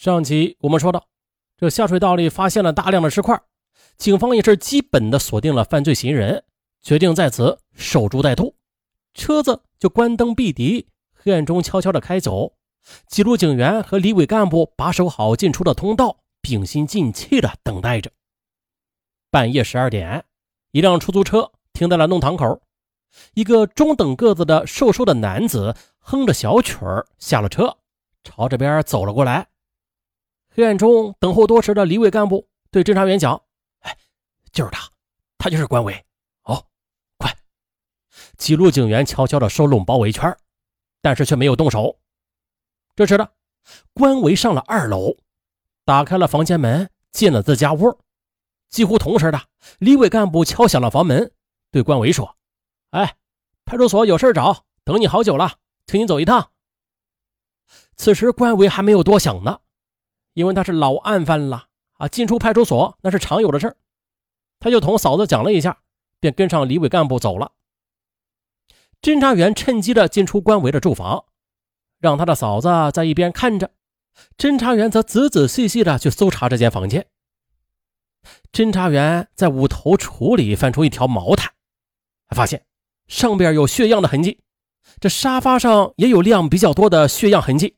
上集我们说到，这下水道里发现了大量的尸块，警方也是基本的锁定了犯罪嫌疑人，决定在此守株待兔。车子就关灯闭敌，黑暗中悄悄的开走。几路警员和李伟干部把守好进出的通道，屏心静气的等待着。半夜十二点，一辆出租车停在了弄堂口，一个中等个子的瘦瘦的男子哼着小曲儿下了车，朝这边走了过来。院中等候多时的李伟干部对侦查员讲：“哎，就是他，他就是关伟。哦，快！”几路警员悄悄地收拢包围圈，但是却没有动手。这时的关伟上了二楼，打开了房间门，进了自家屋。几乎同时的，李伟干部敲响了房门，对关伟说：“哎，派出所有事找，等你好久了，请你走一趟。”此时关伟还没有多想呢。因为他是老案犯了啊，进出派出所那是常有的事儿。他就同嫂子讲了一下，便跟上李伟干部走了。侦查员趁机的进出关维的住房，让他的嫂子在一边看着，侦查员则仔仔细细的去搜查这间房间。侦查员在五头橱里翻出一条毛毯，发现上边有血样的痕迹，这沙发上也有量比较多的血样痕迹。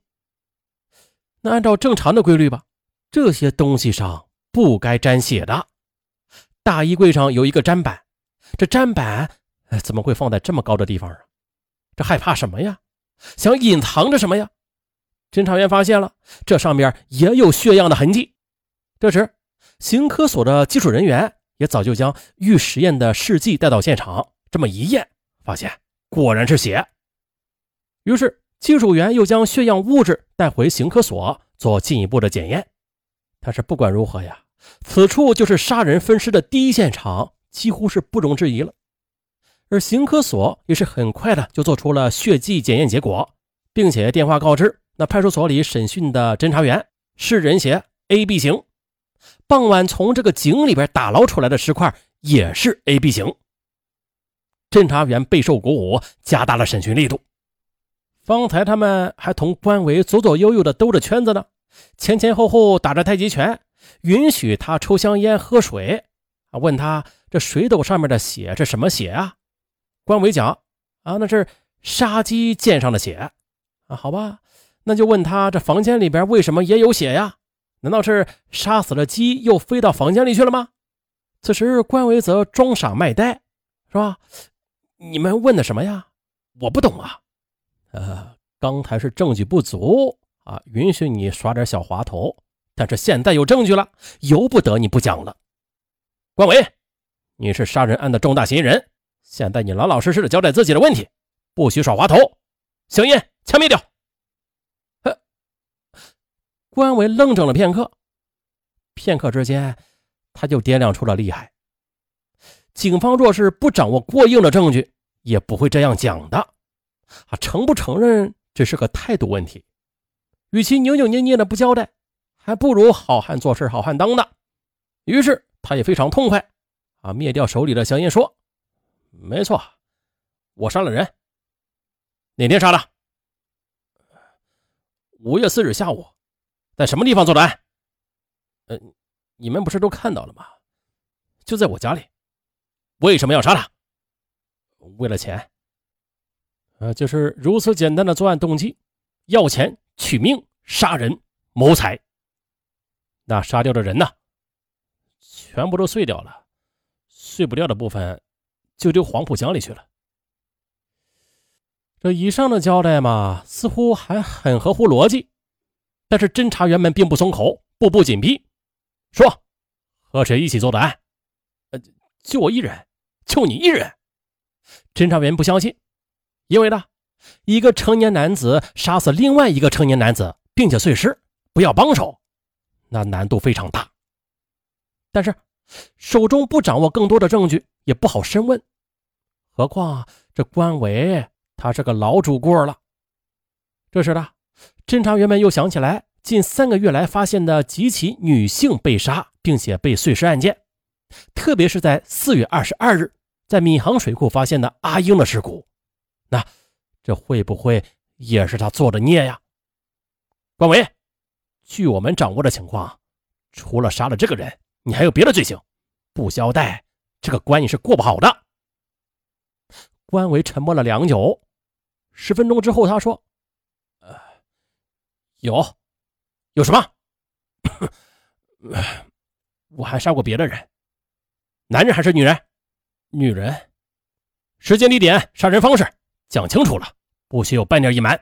那按照正常的规律吧，这些东西上不该沾血的。大衣柜上有一个砧板，这砧板怎么会放在这么高的地方啊？这害怕什么呀？想隐藏着什么呀？侦查员发现了，这上面也有血样的痕迹。这时，刑科所的技术人员也早就将预实验的试剂带到现场，这么一验，发现果然是血。于是。技术员又将血样物质带回刑科所做进一步的检验，但是不管如何呀，此处就是杀人分尸的第一现场，几乎是不容置疑了。而刑科所也是很快的就做出了血迹检验结果，并且电话告知那派出所里审讯的侦查员是人血 A B 型。傍晚从这个井里边打捞出来的尸块也是 A B 型。侦查员备受鼓舞，加大了审讯力度。方才他们还同关伟左左右右的兜着圈子呢，前前后后打着太极拳，允许他抽香烟、喝水。啊，问他这水斗上面的血是什么血啊？关伟讲啊，那是杀鸡溅上的血。啊，好吧，那就问他这房间里边为什么也有血呀？难道是杀死了鸡又飞到房间里去了吗？此时关伟则装傻卖呆，是吧？你们问的什么呀？我不懂啊。呃，刚才是证据不足啊，允许你耍点小滑头。但是现在有证据了，由不得你不讲了。关伟，你是杀人案的重大嫌疑人，现在你老老实实的交代自己的问题，不许耍滑头。香烟，枪灭掉。呃，关伟愣怔了片刻，片刻之间，他就掂量出了厉害。警方若是不掌握过硬的证据，也不会这样讲的。啊，承不承认这是个态度问题。与其扭扭捏捏的不交代，还不如好汉做事好汉当的。于是他也非常痛快，啊，灭掉手里的香烟，说：“没错，我杀了人。哪天杀的？五月四日下午，在什么地方做的案？呃，你们不是都看到了吗？就在我家里。为什么要杀他？为了钱。”呃，就是如此简单的作案动机，要钱、取命、杀人、谋财。那杀掉的人呢？全部都碎掉了，碎不掉的部分就丢黄浦江里去了。这以上的交代嘛，似乎还很合乎逻辑，但是侦查员们并不松口，步步紧逼，说和谁一起做的案？呃，就我一人，就你一人。侦查员不相信。因为呢，一个成年男子杀死另外一个成年男子，并且碎尸，不要帮手，那难度非常大。但是手中不掌握更多的证据，也不好深问。何况这关伟他是个老主顾了。这时呢，侦查员们又想起来近三个月来发现的几起女性被杀并且被碎尸案件，特别是在四月二十二日在闵行水库发现的阿英的尸骨。那这会不会也是他做的孽呀？关伟，据我们掌握的情况，除了杀了这个人，你还有别的罪行，不交代，这个关你是过不好的。关伟沉默了良久，十分钟之后，他说：“呃，有，有什么？我还杀过别的人，男人还是女人？女人。时间、地点、杀人方式，讲清楚了，不许有半点隐瞒。”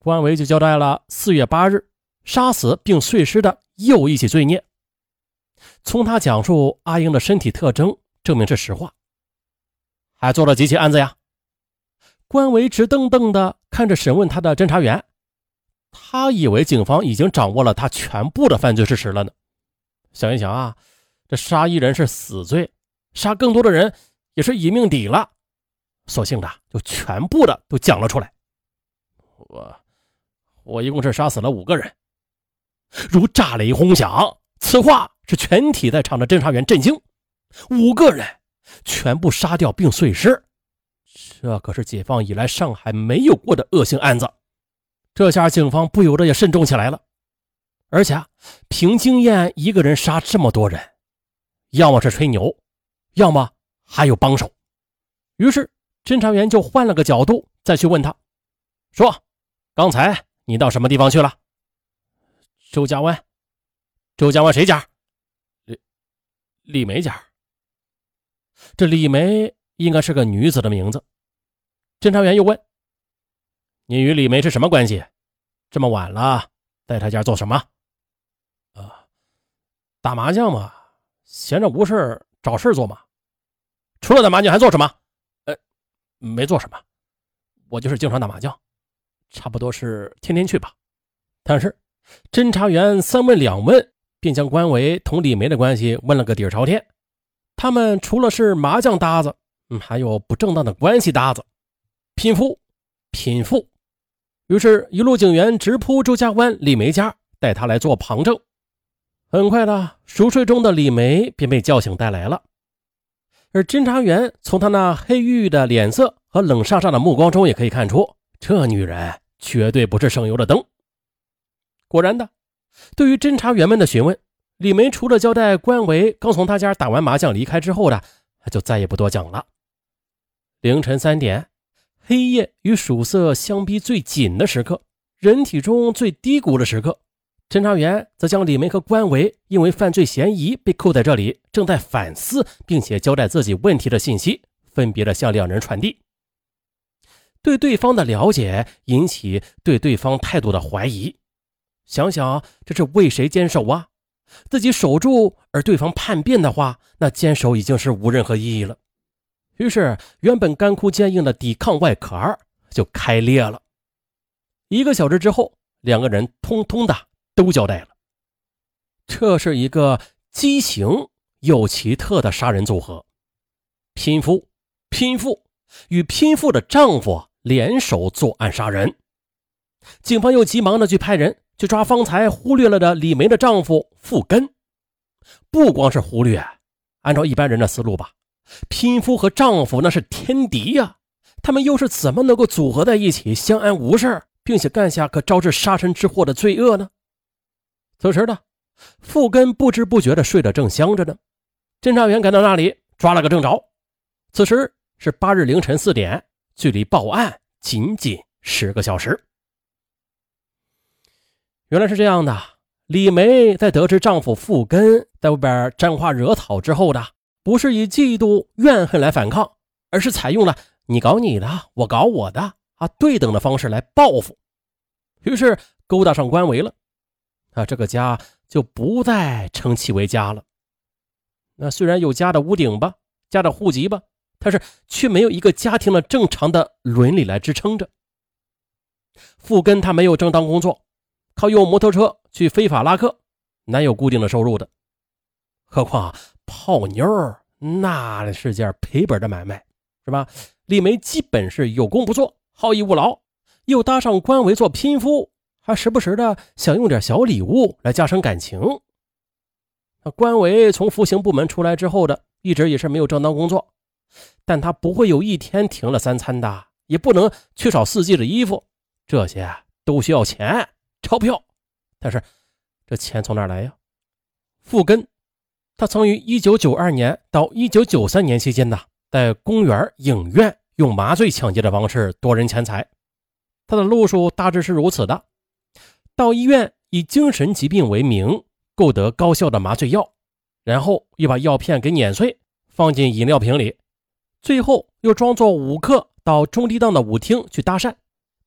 关伟就交代了四月八日杀死并碎尸的又一起罪孽。从他讲述阿英的身体特征，证明是实话。还做了几起案子呀？关伟直瞪瞪的看着审问他的侦查员，他以为警方已经掌握了他全部的犯罪事实了呢。想一想啊，这杀一人是死罪，杀更多的人也是一命抵了，索性的就全部的都讲了出来。我，我一共是杀死了五个人。如炸雷轰响，此话是全体在场的侦查员震惊。五个人。全部杀掉并碎尸，这可是解放以来上海没有过的恶性案子。这下警方不由得也慎重起来了。而且啊凭经验，一个人杀这么多人，要么是吹牛，要么还有帮手。于是侦查员就换了个角度再去问他，说：“刚才你到什么地方去了？”周家湾。周家湾谁家？李李梅家。这李梅应该是个女子的名字。侦查员又问：“你与李梅是什么关系？这么晚了，在她家做什么？”“啊，打麻将嘛，闲着无事找事做嘛。除了打麻将还做什么？”“，没做什么，我就是经常打麻将，差不多是天天去吧。”但是侦查员三问两问，便将关伟同李梅的关系问了个底儿朝天。他们除了是麻将搭子，嗯，还有不正当的关系搭子，拼夫、拼富。于是，一路警员直扑周家湾李梅家，带他来做旁证。很快的，熟睡中的李梅便被叫醒带来了。而侦查员从他那黑郁郁的脸色和冷煞煞的目光中，也可以看出，这女人绝对不是省油的灯。果然的，对于侦查员们的询问。李梅除了交代关维刚从他家打完麻将离开之后的，就再也不多讲了。凌晨三点，黑夜与曙色相逼最紧的时刻，人体中最低谷的时刻，侦查员则将李梅和关维因为犯罪嫌疑被扣在这里，正在反思并且交代自己问题的信息，分别的向两人传递。对对方的了解引起对对方态度的怀疑，想想这是为谁坚守啊？自己守住，而对方叛变的话，那坚守已经是无任何意义了。于是，原本干枯坚硬的抵抗外壳就开裂了。一个小时之后，两个人通通的都交代了。这是一个畸形又奇特的杀人组合：拼夫、拼妇与拼妇的丈夫联手作案杀人。警方又急忙的去派人。去抓方才忽略了的李梅的丈夫傅根，不光是忽略，按照一般人的思路吧，拼夫和丈夫那是天敌呀，他们又是怎么能够组合在一起相安无事，并且干下可招致杀身之祸的罪恶呢？此时呢，富根不知不觉的睡得正香着呢，侦查员赶到那里抓了个正着。此时是八日凌晨四点，距离报案仅仅十个小时。原来是这样的，李梅在得知丈夫富根在外边沾花惹草之后的，不是以嫉妒怨恨来反抗，而是采用了你搞你的，我搞我的啊对等的方式来报复，于是勾搭上官维了，啊这个家就不再称其为家了。那虽然有家的屋顶吧，家的户籍吧，但是却没有一个家庭的正常的伦理来支撑着。富根他没有正当工作。靠用摩托车去非法拉客，难有固定的收入的。何况泡妞那是件赔本的买卖，是吧？李梅基本是有功不做，好逸恶劳，又搭上官维做拼夫，还时不时的想用点小礼物来加深感情。那关维从服刑部门出来之后的，一直也是没有正当工作，但他不会有一天停了三餐的，也不能缺少四季的衣服，这些都需要钱。钞票，但是这钱从哪来呀？傅根，他曾于1992年到1993年期间呢，在公园、影院用麻醉抢劫的方式夺人钱财。他的路数大致是如此的：到医院以精神疾病为名购得高效的麻醉药，然后又把药片给碾碎，放进饮料瓶里，最后又装作舞客到中低档的舞厅去搭讪。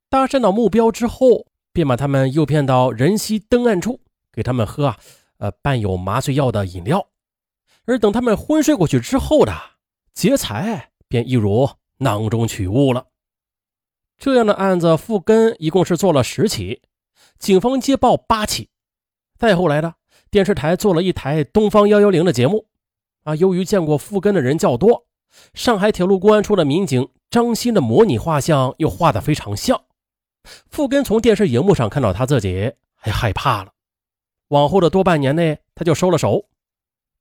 搭讪到目标之后，便把他们诱骗到人稀灯暗处，给他们喝啊，呃，伴有麻醉药的饮料。而等他们昏睡过去之后的劫财，便一如囊中取物了。这样的案子，复根一共是做了十起，警方接报八起。再后来呢，电视台做了一台《东方幺幺零》的节目，啊，由于见过复根的人较多，上海铁路公安处的民警张鑫的模拟画像又画得非常像。复根从电视荧幕上看到他自己，还害怕了。往后的多半年内，他就收了手，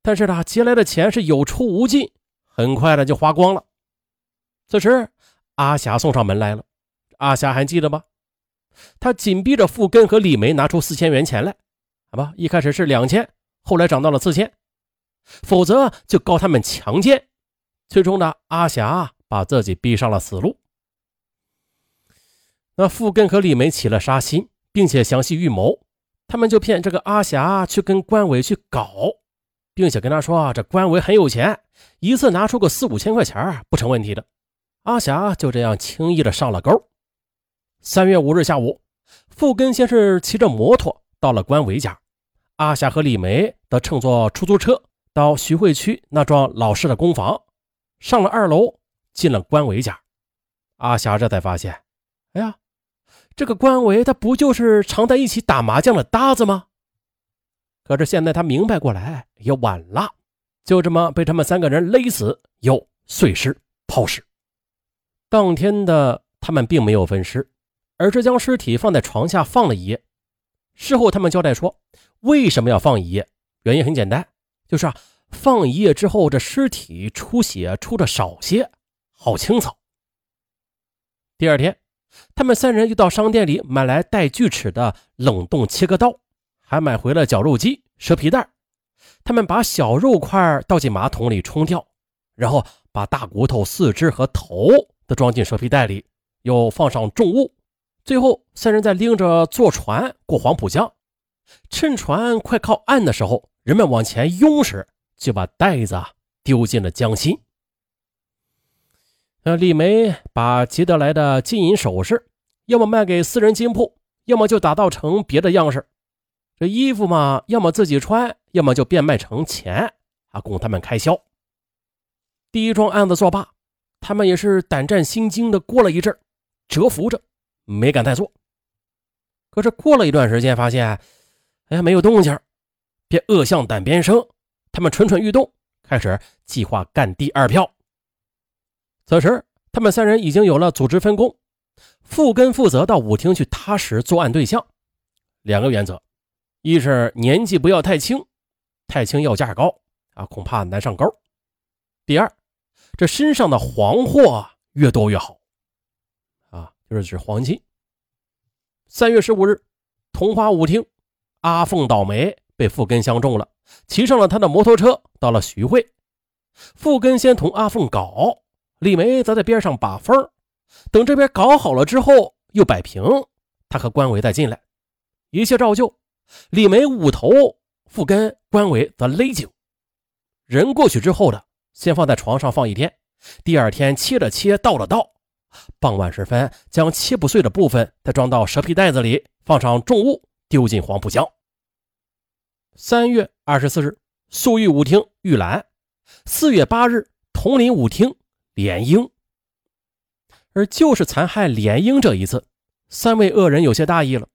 但是他劫来的钱是有出无进，很快的就花光了。此时，阿霞送上门来了。阿霞还记得吗？他紧逼着傅根和李梅拿出四千元钱来，好吧，一开始是两千，后来涨到了四千，否则就告他们强奸。最终呢，阿霞把自己逼上了死路。那傅根和李梅起了杀心，并且详细预谋，他们就骗这个阿霞去跟关伟去搞，并且跟他说啊这关伟很有钱，一次拿出个四五千块钱不成问题的。阿霞就这样轻易的上了钩。三月五日下午，富根先是骑着摩托到了关伟家，阿霞和李梅则乘坐出租车到徐汇区那幢老式的公房，上了二楼，进了关伟家。阿霞这才发现，哎呀，这个关伟他不就是常在一起打麻将的搭子吗？可是现在他明白过来也晚了，就这么被他们三个人勒死，又碎尸抛尸。当天的他们并没有分尸。而是将尸体放在床下放了一夜。事后，他们交代说，为什么要放一夜？原因很简单，就是啊，放一夜之后，这尸体出血出的少些，好清扫。第二天，他们三人又到商店里买来带锯齿的冷冻切割刀，还买回了绞肉机、蛇皮袋。他们把小肉块倒进马桶里冲掉，然后把大骨头、四肢和头都装进蛇皮袋里，又放上重物。最后，三人在拎着坐船过黄浦江，趁船快靠岸的时候，人们往前拥时，就把袋子丢进了江心。那李梅把劫得来的金银首饰，要么卖给私人金铺，要么就打造成别的样式。这衣服嘛，要么自己穿，要么就变卖成钱，啊，供他们开销。第一桩案子作罢，他们也是胆战心惊的过了一阵，蛰伏着。没敢再做，可是过了一段时间，发现，哎，没有动静，便恶向胆边生。他们蠢蠢欲动，开始计划干第二票。此时，他们三人已经有了组织分工，傅根负责到舞厅去踏实作案对象。两个原则：一是年纪不要太轻，太轻要价高啊，恐怕难上钩；第二，这身上的黄货越多越好。就是指黄金。三月十五日，同花舞厅，阿凤倒霉，被富根相中了，骑上了他的摩托车，到了徐汇。富根先同阿凤搞，李梅则在边上把风。等这边搞好了之后，又摆平，他和关伟再进来，一切照旧。李梅捂头，富根、关伟则勒颈。人过去之后的，先放在床上放一天，第二天切了切，倒了倒。傍晚时分，将切不碎的部分再装到蛇皮袋子里，放上重物，丢进黄浦江。三月二十四日，粟裕舞厅玉兰；四月八日，铜陵舞厅连英。而就是残害连英这一次，三位恶人有些大意了。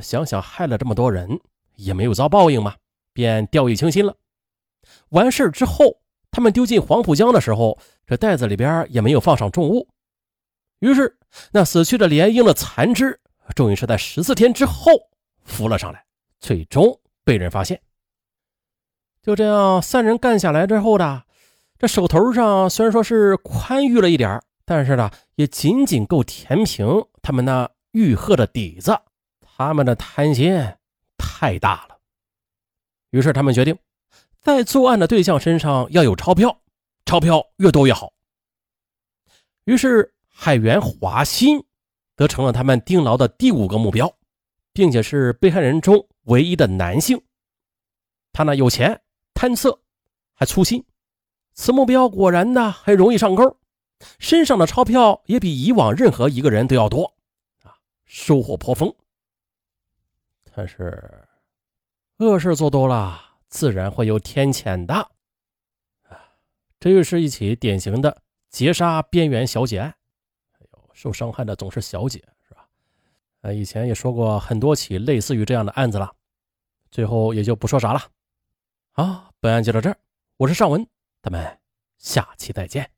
想想害了这么多人，也没有遭报应嘛，便掉以轻心了。完事之后，他们丢进黄浦江的时候，这袋子里边也没有放上重物。于是，那死去的连英的残肢终于是在十四天之后浮了上来，最终被人发现。就这样，三人干下来之后的，这手头上虽然说是宽裕了一点但是呢，也仅仅够填平他们那欲壑的底子，他们的贪心太大了。于是他们决定，在作案的对象身上要有钞票，钞票越多越好。于是海员华新则成了他们盯牢的第五个目标，并且是被害人中唯一的男性。他呢有钱、贪色，还粗心，此目标果然呢还容易上钩，身上的钞票也比以往任何一个人都要多啊，收获颇丰。但是。恶事做多了，自然会有天谴的。这又是一起典型的劫杀边缘小姐案。受伤害的总是小姐，是吧？呃，以前也说过很多起类似于这样的案子了，最后也就不说啥了。好，本案就到这儿，我是尚文，咱们下期再见。